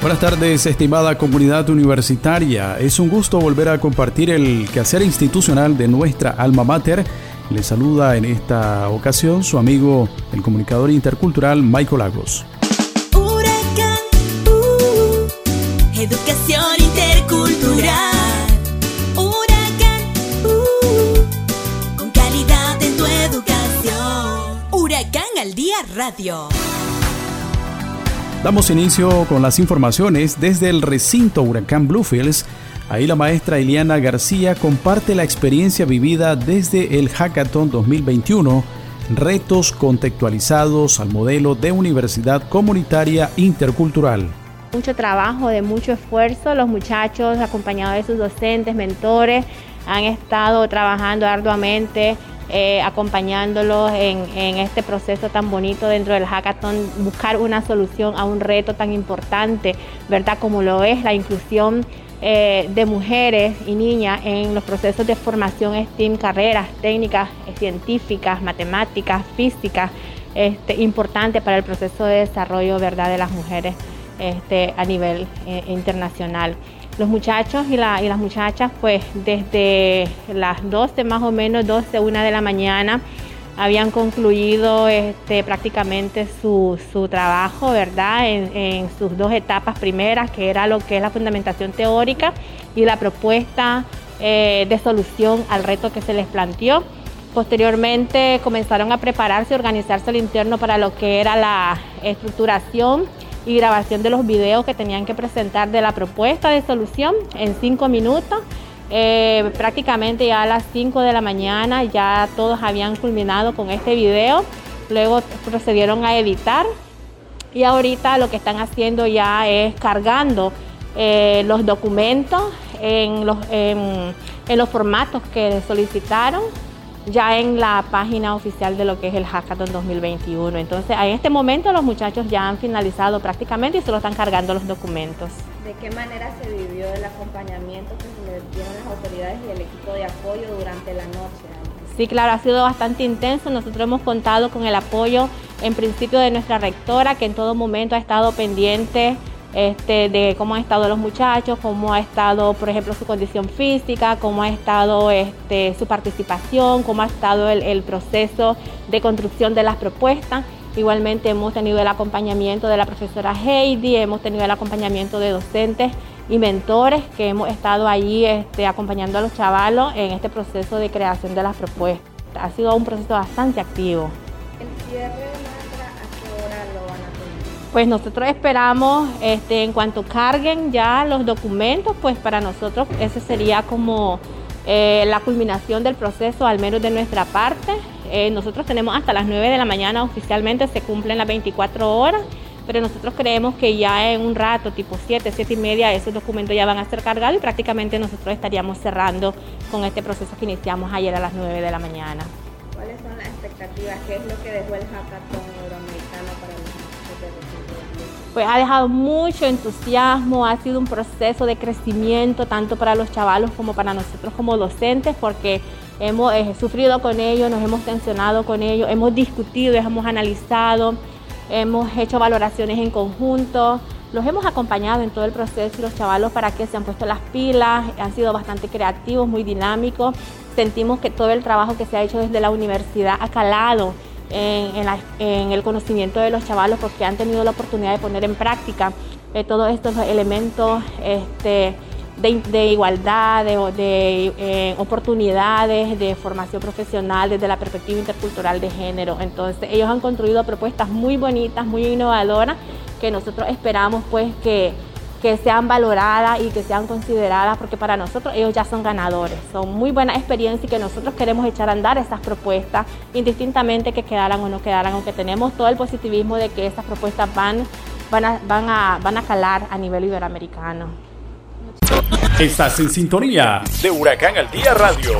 Buenas tardes, estimada comunidad universitaria. Es un gusto volver a compartir el quehacer institucional de nuestra alma mater. Le saluda en esta ocasión su amigo, el comunicador intercultural Michael Lagos. Huracán, uh, educación intercultural. Huracán, uh, con calidad en tu educación. Huracán al día radio. Damos inicio con las informaciones desde el recinto Huracán Bluefields. Ahí la maestra Eliana García comparte la experiencia vivida desde el Hackathon 2021, retos contextualizados al modelo de universidad comunitaria intercultural. Mucho trabajo, de mucho esfuerzo, los muchachos acompañados de sus docentes, mentores, han estado trabajando arduamente eh, acompañándolos en, este proceso tan bonito dentro del hackathon, buscar una solución a un reto tan importante, ¿verdad? Como lo es la inclusión eh, de mujeres y niñas en los procesos de formación STEAM, carreras técnicas, eh, científicas, matemáticas, físicas, este, importante para el proceso de desarrollo, ¿verdad? De las mujeres este, a nivel internacional los muchachos y, la, y, las muchachas, pues desde las 12 más o menos, 12, 1 de la mañana, habían concluido este, prácticamente su, su, trabajo, ¿verdad? En, sus dos etapas primeras, que era lo que es la fundamentación teórica y la propuesta eh, de solución al reto que se les planteó. Posteriormente comenzaron a prepararse y organizarse al interno para lo que era la estructuración y grabación de los videos que tenían que presentar de la propuesta de solución en cinco minutos. Eh, prácticamente ya a las 5 de la mañana ya todos habían culminado con este video. Luego procedieron a editar y ahorita lo que están haciendo ya es cargando eh, los documentos en los, en, en los formatos que solicitaron ya en la página oficial de lo que es el Hackathon 2021. Entonces, en este momento los muchachos ya han finalizado prácticamente y solo están cargando los documentos. ¿De qué manera se vivió el acompañamiento que se le dieron las autoridades y el equipo de apoyo durante la noche? Sí, claro, ha sido bastante intenso. Nosotros hemos contado con el apoyo en principio de nuestra rectora, que en todo momento ha estado pendiente este, de cómo han estado los muchachos, cómo ha estado, por ejemplo, su condición física, cómo ha estado este, su participación, cómo ha estado el, proceso de construcción de las propuestas. Igualmente hemos tenido el acompañamiento de la profesora Heidi, hemos tenido el acompañamiento de docentes y mentores que hemos estado allí este, acompañando a los chavalos en este proceso de creación de las propuestas. Ha sido un proceso bastante activo. Pues nosotros esperamos, este, en cuanto carguen ya los documentos, pues para nosotros ese sería como eh, la culminación del proceso, al menos de nuestra parte. Eh, nosotros tenemos hasta las 9 de la mañana oficialmente, se cumplen las 24 horas, pero nosotros creemos que ya en un rato, tipo 7, 7 y media, esos documentos ya van a ser cargados y prácticamente nosotros estaríamos cerrando con este proceso que iniciamos ayer a las 9 de la mañana. ¿Cuáles son las expectativas? ¿Qué es lo que dejó el hackathon los pues ha dejado mucho entusiasmo, ha sido un proceso de crecimiento tanto para los chavalos como para nosotros como docentes, porque hemos eh, sufrido con ellos, nos hemos tensionado con ellos, hemos discutido, hemos analizado, hemos hecho valoraciones en conjunto, los hemos acompañado en todo el proceso y los chavalos para que se han puesto las pilas, han sido bastante creativos, muy dinámicos, sentimos que todo el trabajo que se ha hecho desde la universidad ha calado en, el conocimiento de los chavalos porque han tenido la oportunidad de poner en práctica eh, todos estos elementos este, de, igualdad, de, de eh, oportunidades, de formación profesional desde la perspectiva intercultural de género. Entonces ellos han construido propuestas muy bonitas, muy innovadoras que nosotros esperamos pues que que sean valoradas y que sean consideradas, porque para nosotros ellos ya son ganadores. Son muy buena experiencia y que nosotros queremos echar a andar esas propuestas, indistintamente que quedaran o no quedaran, aunque tenemos todo el positivismo de que estas propuestas van, van, a, van, a, van a calar a nivel iberoamericano. Estás en sintonía de Huracán al Día Radio.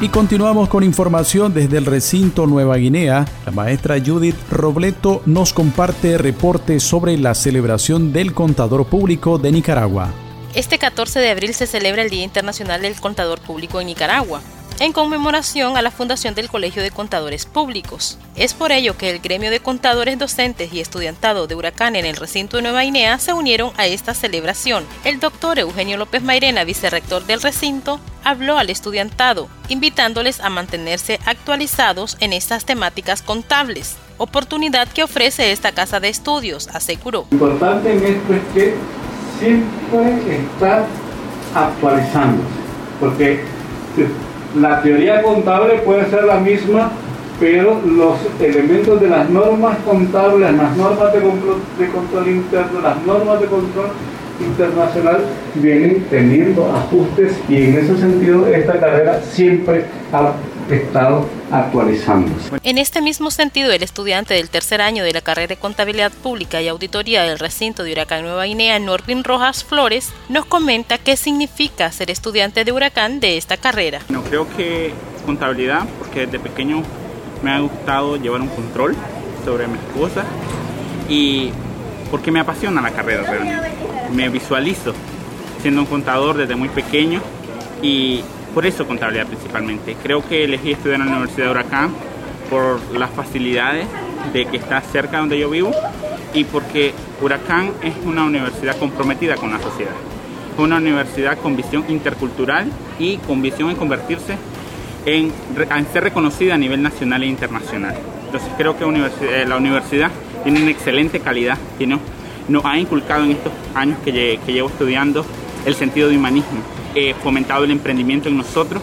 Y continuamos con información desde el recinto Nueva Guinea. La maestra Judith Robleto nos comparte reportes sobre la celebración del contador público de Nicaragua. Este 14 de abril se celebra el Día Internacional del Contador Público en Nicaragua en conmemoración a la fundación del Colegio de Contadores Públicos. Es por ello que el gremio de contadores docentes y estudiantado de Huracán en el recinto de Nueva Guinea se unieron a esta celebración. El doctor Eugenio López Mairena, vicerrector del recinto, habló al estudiantado, invitándoles a mantenerse actualizados en estas temáticas contables, oportunidad que ofrece esta casa de estudios, aseguró. Importante en esto es que siempre está actualizándose, porque la teoría contable puede ser la misma, pero los elementos de las normas contables, las normas de control, interno, las normas de control internacional vienen teniendo ajustes y en ese sentido esta carrera siempre ha estado actualizándose. En este mismo sentido, el estudiante del tercer año de la carrera de Contabilidad Pública y Auditoría del recinto de Huracán Nueva Guinea, Norvin Rojas Flores, nos comenta qué significa ser estudiante de Huracán de esta carrera. No creo que contabilidad, porque desde pequeño me ha gustado llevar un control sobre mis cosas y porque me apasiona la carrera realmente. Me visualizo siendo un contador desde muy pequeño y por eso contabilidad principalmente. Creo que elegí estudiar en la Universidad de Huracán por las facilidades de que está cerca donde yo vivo y porque Huracán es una universidad comprometida con la sociedad. Es una universidad con visión intercultural y con visión en convertirse en, ser reconocida a nivel nacional e internacional. Entonces creo que eh, la universidad tiene una excelente calidad, nos ha inculcado en estos años que, que llevo estudiando el sentido de humanismo, fomentado el emprendimiento en nosotros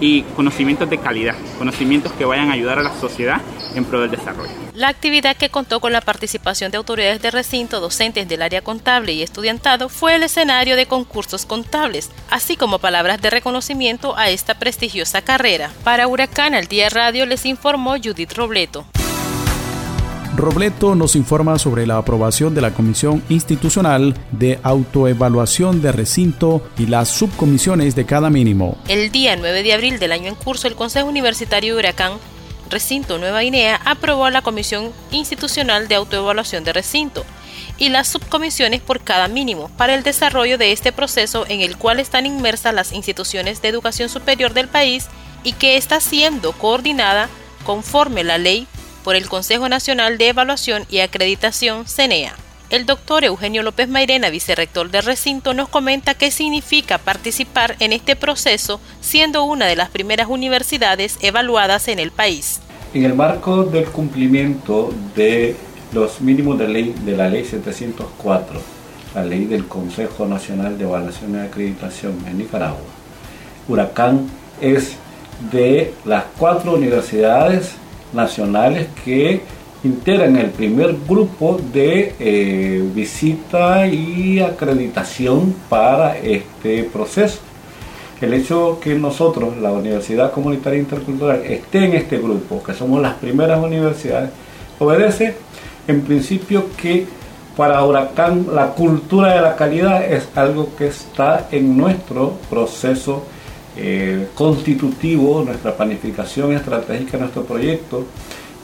y conocimientos de calidad, conocimientos que vayan a ayudar a la sociedad en pro del desarrollo. La actividad que contó con la participación de autoridades de recinto, docentes del área contable y estudiantado fue el escenario de concursos contables, así como palabras de reconocimiento a esta prestigiosa carrera. Para Huracán al Día Radio les informó Judith Robleto. Robleto nos informa sobre la aprobación de la Comisión Institucional de Autoevaluación de Recinto y las subcomisiones de cada mínimo. El día 9 de abril del año en curso, el Consejo Universitario de Huracán Recinto Nueva Guinea aprobó la Comisión Institucional de Autoevaluación de Recinto y las subcomisiones por cada mínimo para el desarrollo de este proceso en el cual están inmersas las instituciones de educación superior del país y que está siendo coordinada conforme la ley por el Consejo Nacional de Evaluación y Acreditación, CENEA. El doctor Eugenio López Mairena, vicerrector del recinto, nos comenta qué significa participar en este proceso siendo una de las primeras universidades evaluadas en el país. En el marco del cumplimiento de los mínimos de, ley, de la ley 704, la ley del Consejo Nacional de Evaluación y Acreditación en Nicaragua, Huracán es de las cuatro universidades nacionales que integran el primer grupo de eh, visita y acreditación para este proceso. El hecho que nosotros, la Universidad Comunitaria Intercultural, esté en este grupo, que somos las primeras universidades, obedece en principio que para Huracán la cultura de la calidad es algo que está en nuestro proceso eh, constitutivo, nuestra planificación estratégica, nuestro proyecto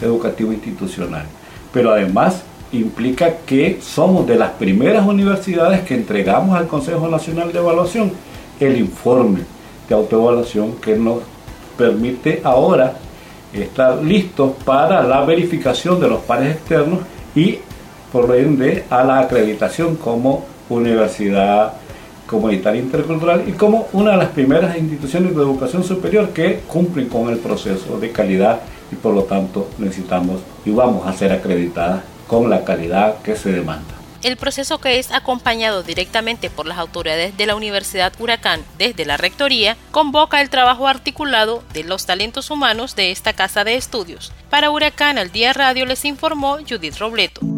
educativo institucional. Pero además implica que somos de las primeras universidades que entregamos al Consejo Nacional de Evaluación el informe de autoevaluación que nos permite ahora estar listos para la verificación de los pares externos y por ende a la acreditación como universidad comunitaria intercultural y como una de las primeras instituciones de educación superior que cumplen con el proceso de calidad y por lo tanto necesitamos y vamos a ser acreditadas con la calidad que se demanda. El proceso que es acompañado directamente por las autoridades de la Universidad Huracán desde la Rectoría convoca el trabajo articulado de los talentos humanos de esta casa de estudios. Para Huracán al Día Radio les informó Judith Robleto.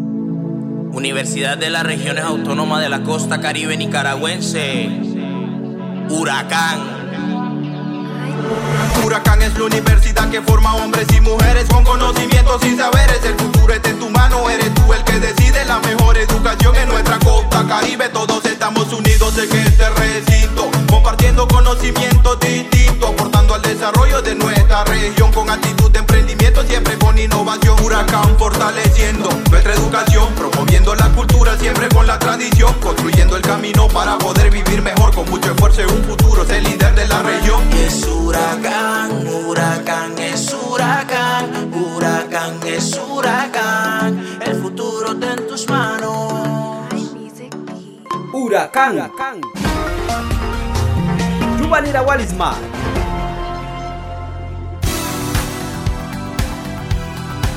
Universidad de las Regiones Autónomas de la Costa Caribe Nicaragüense. Huracán. Huracán es la universidad que forma hombres y mujeres con conocimientos y saberes. El futuro está en tu mano, eres tú el que decide la mejor educación en nuestra en este recinto, compartiendo conocimientos distintos, aportando al desarrollo de nuestra región con actitud de emprendimiento, siempre con innovación. Huracán fortaleciendo nuestra educación, siempre con la tradición, construyendo el camino para poder vivir mejor con mucho esfuerzo en un futuro, ser líder de la región. Es huracán, huracán, es huracán, huracán, es huracán, el futuro está en tus manos. Huracán. Yuvalira Walisma.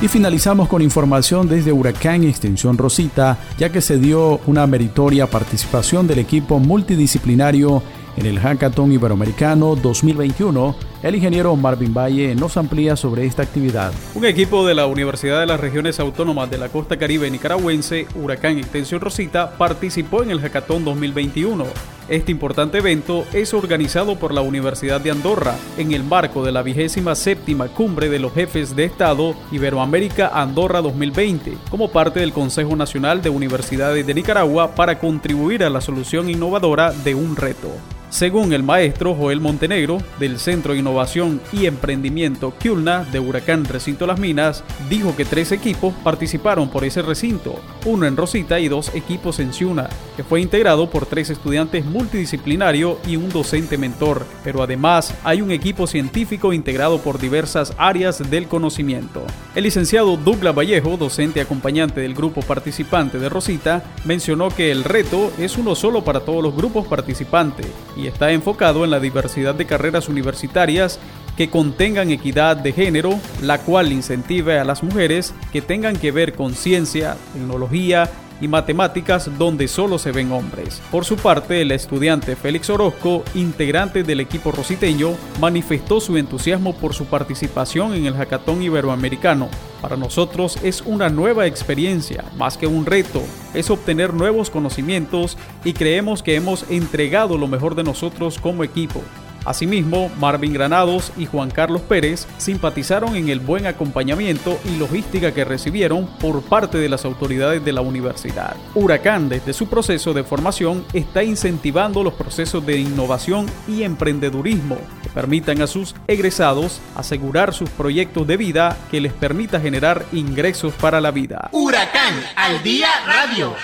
Y finalizamos con información desde Huracán Extensión Rosita, ya que se dio una meritoria participación del equipo multidisciplinario en el Hackathon Iberoamericano 2021, el ingeniero Marvin Valle nos amplía sobre esta actividad. Un equipo de la Universidad de las Regiones Autónomas de la Costa Caribe Nicaragüense, Huracán Extensión Rosita, participó en el Hackathon 2021. Este importante evento es organizado por la Universidad de Andorra en el marco de la vigésima séptima cumbre de los jefes de Estado Iberoamérica Andorra 2020, como parte del Consejo Nacional de Universidades de Nicaragua para contribuir a la solución innovadora de un reto. Según el maestro Joel Montenegro, del Centro de Innovación y Emprendimiento Kulna de Huracán Recinto Las Minas, dijo que tres equipos participaron por ese recinto, uno en Rosita y dos equipos en Ciuna, que fue integrado por tres estudiantes multidisciplinarios y un docente mentor, pero además hay un equipo científico integrado por diversas áreas del conocimiento. El licenciado Douglas Vallejo, docente acompañante del grupo participante de Rosita, mencionó que el reto es uno solo para todos los grupos participantes está enfocado en la diversidad de carreras universitarias que contengan equidad de género, la cual incentive a las mujeres que tengan que ver con ciencia, tecnología y matemáticas donde solo se ven hombres. Por su parte, el estudiante Félix Orozco, integrante del equipo rositeño, manifestó su entusiasmo por su participación en el Hackathon Iberoamericano. Para nosotros es una nueva experiencia, más que un reto, es obtener nuevos conocimientos y creemos que hemos entregado lo mejor de nosotros como equipo. Asimismo, Marvin Granados y Juan Carlos Pérez simpatizaron en el buen acompañamiento y logística que recibieron por parte de las autoridades de la universidad. Huracán, desde su proceso de formación, está incentivando los procesos de innovación y emprendedurismo que permitan a sus egresados asegurar sus proyectos de vida que les permita generar ingresos para la vida. Huracán al día radio.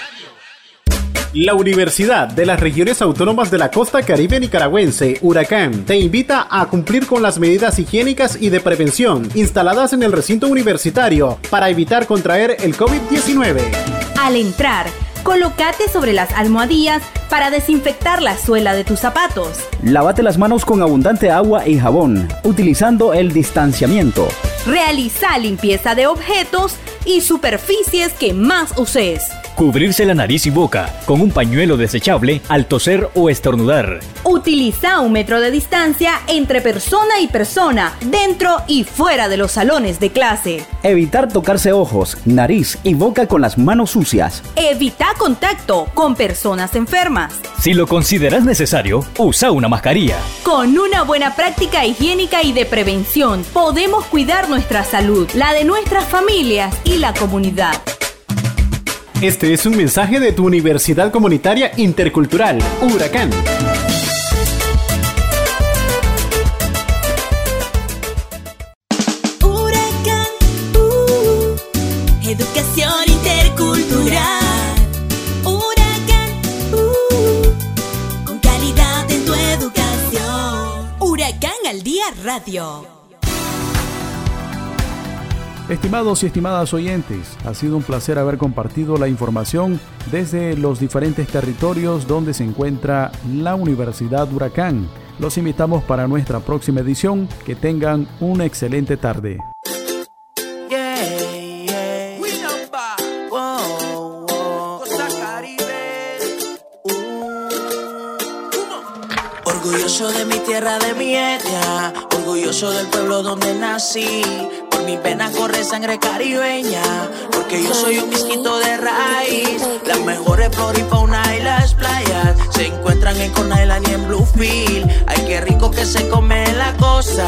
La Universidad de las Regiones Autónomas de la Costa Caribe Nicaragüense, Huracán, te invita a cumplir con las medidas higiénicas y de prevención instaladas en el recinto universitario para evitar contraer el COVID-19. Al entrar, colócate sobre las almohadillas para desinfectar la suela de tus zapatos. Lávate las manos con abundante agua y jabón, utilizando el distanciamiento. Realiza limpieza de objetos y superficies que más uses. Cubrirse la nariz y boca con un pañuelo desechable al toser o estornudar. Utiliza un metro de distancia entre persona y persona, dentro y fuera de los salones de clase. Evitar tocarse ojos, nariz y boca con las manos sucias. Evita contacto con personas enfermas. Si lo consideras necesario, usa una mascarilla. Con una buena práctica higiénica y de prevención, podemos cuidar nuestra salud, la de nuestras familias y la comunidad. Este es un mensaje de tu Universidad Comunitaria Intercultural, Huracán. Huracán, Estimados y estimadas oyentes, ha sido un placer haber compartido la información desde los diferentes territorios donde se encuentra la Universidad Huracán. Los invitamos para nuestra próxima edición. Que tengan una excelente tarde. Orgulloso de mi tierra de mi etnia, orgulloso del pueblo donde nací. Por mi pena corre sangre caribeña, porque yo soy un misquito de raíz. Las mejores flora y las playas se encuentran en Coney Island y en Bluefield. Ay, qué rico que se come la costa,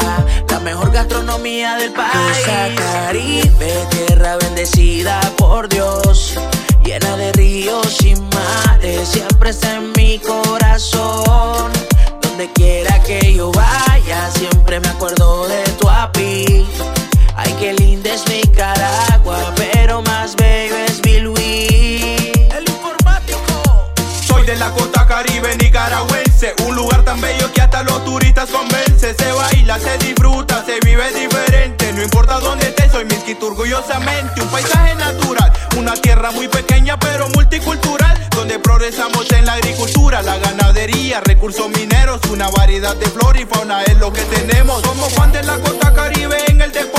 la mejor gastronomía del país. Costa Caribe, tierra bendecida por Dios, llena de ríos y mares, siempre está en mi corazón quiera que yo vaya, siempre me acuerdo de tu api. Ay, qué linda es Nicaragua, pero más Caribe nicaragüense, un lugar tan bello que hasta los turistas convence. Se baila, se disfruta, se vive diferente. No importa dónde estés, soy misquito orgullosamente. Un paisaje natural, una tierra muy pequeña pero multicultural. Donde progresamos en la agricultura, la ganadería, recursos mineros, una variedad de flora y fauna es lo que tenemos. Somos Juan de la costa caribe en el deporte.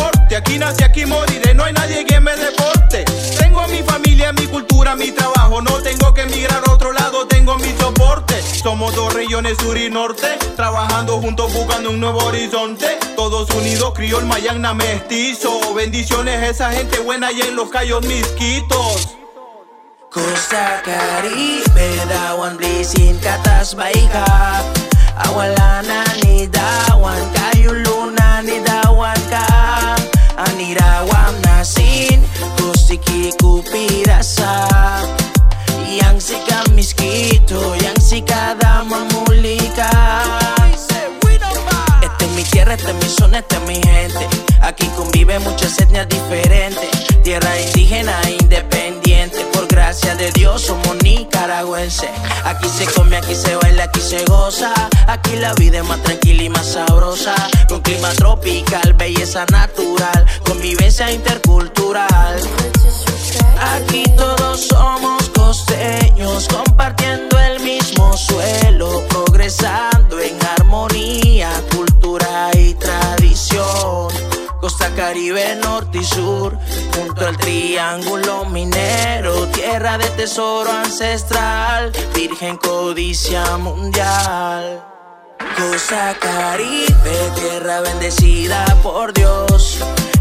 Regiones sur y norte, trabajando juntos buscando un nuevo horizonte. Todos unidos, criol, mayagna, mestizo. Bendiciones a esa gente buena allá en los callos misquitos. Costa Caribe, dawan blisin katas baika Awalana ni dawan kayuluna ni dawan ka Anirawam nasin kusiki kupirasa Yang sika miskito, yang sika Esta es mi tierra, esta es mi zona, esta es mi gente. Aquí convive muchas etnias diferentes Tierra indígena independiente. Por gracia de Dios somos nicaragüenses Aquí se come, aquí se baila, aquí se goza. Aquí la vida es más tranquila y más sabrosa. Con clima tropical, belleza natural. Convivencia intercultural. Aquí todos somos costeños Compartiendo norte y sur, junto al triángulo minero, tierra de tesoro ancestral, virgen codicia mundial. Costa Caribe, tierra bendecida por Dios,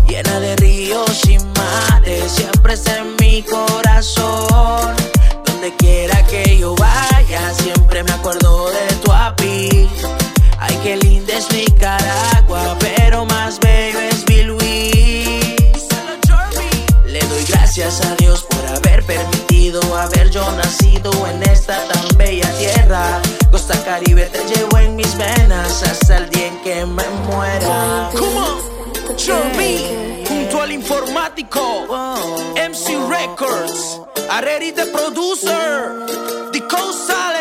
llena de ríos y mares, siempre está en mi corazón. Donde quiera que yo vaya, siempre me acuerdo de tu api. Ay, qué linda es Nicaragua, nacido en esta tan bella tierra. Costa Caribe te llevo en mis venas hasta el día en que me muera. Come on, Jeremy, junto al informático, MC Records, Areri the producer, The Sale.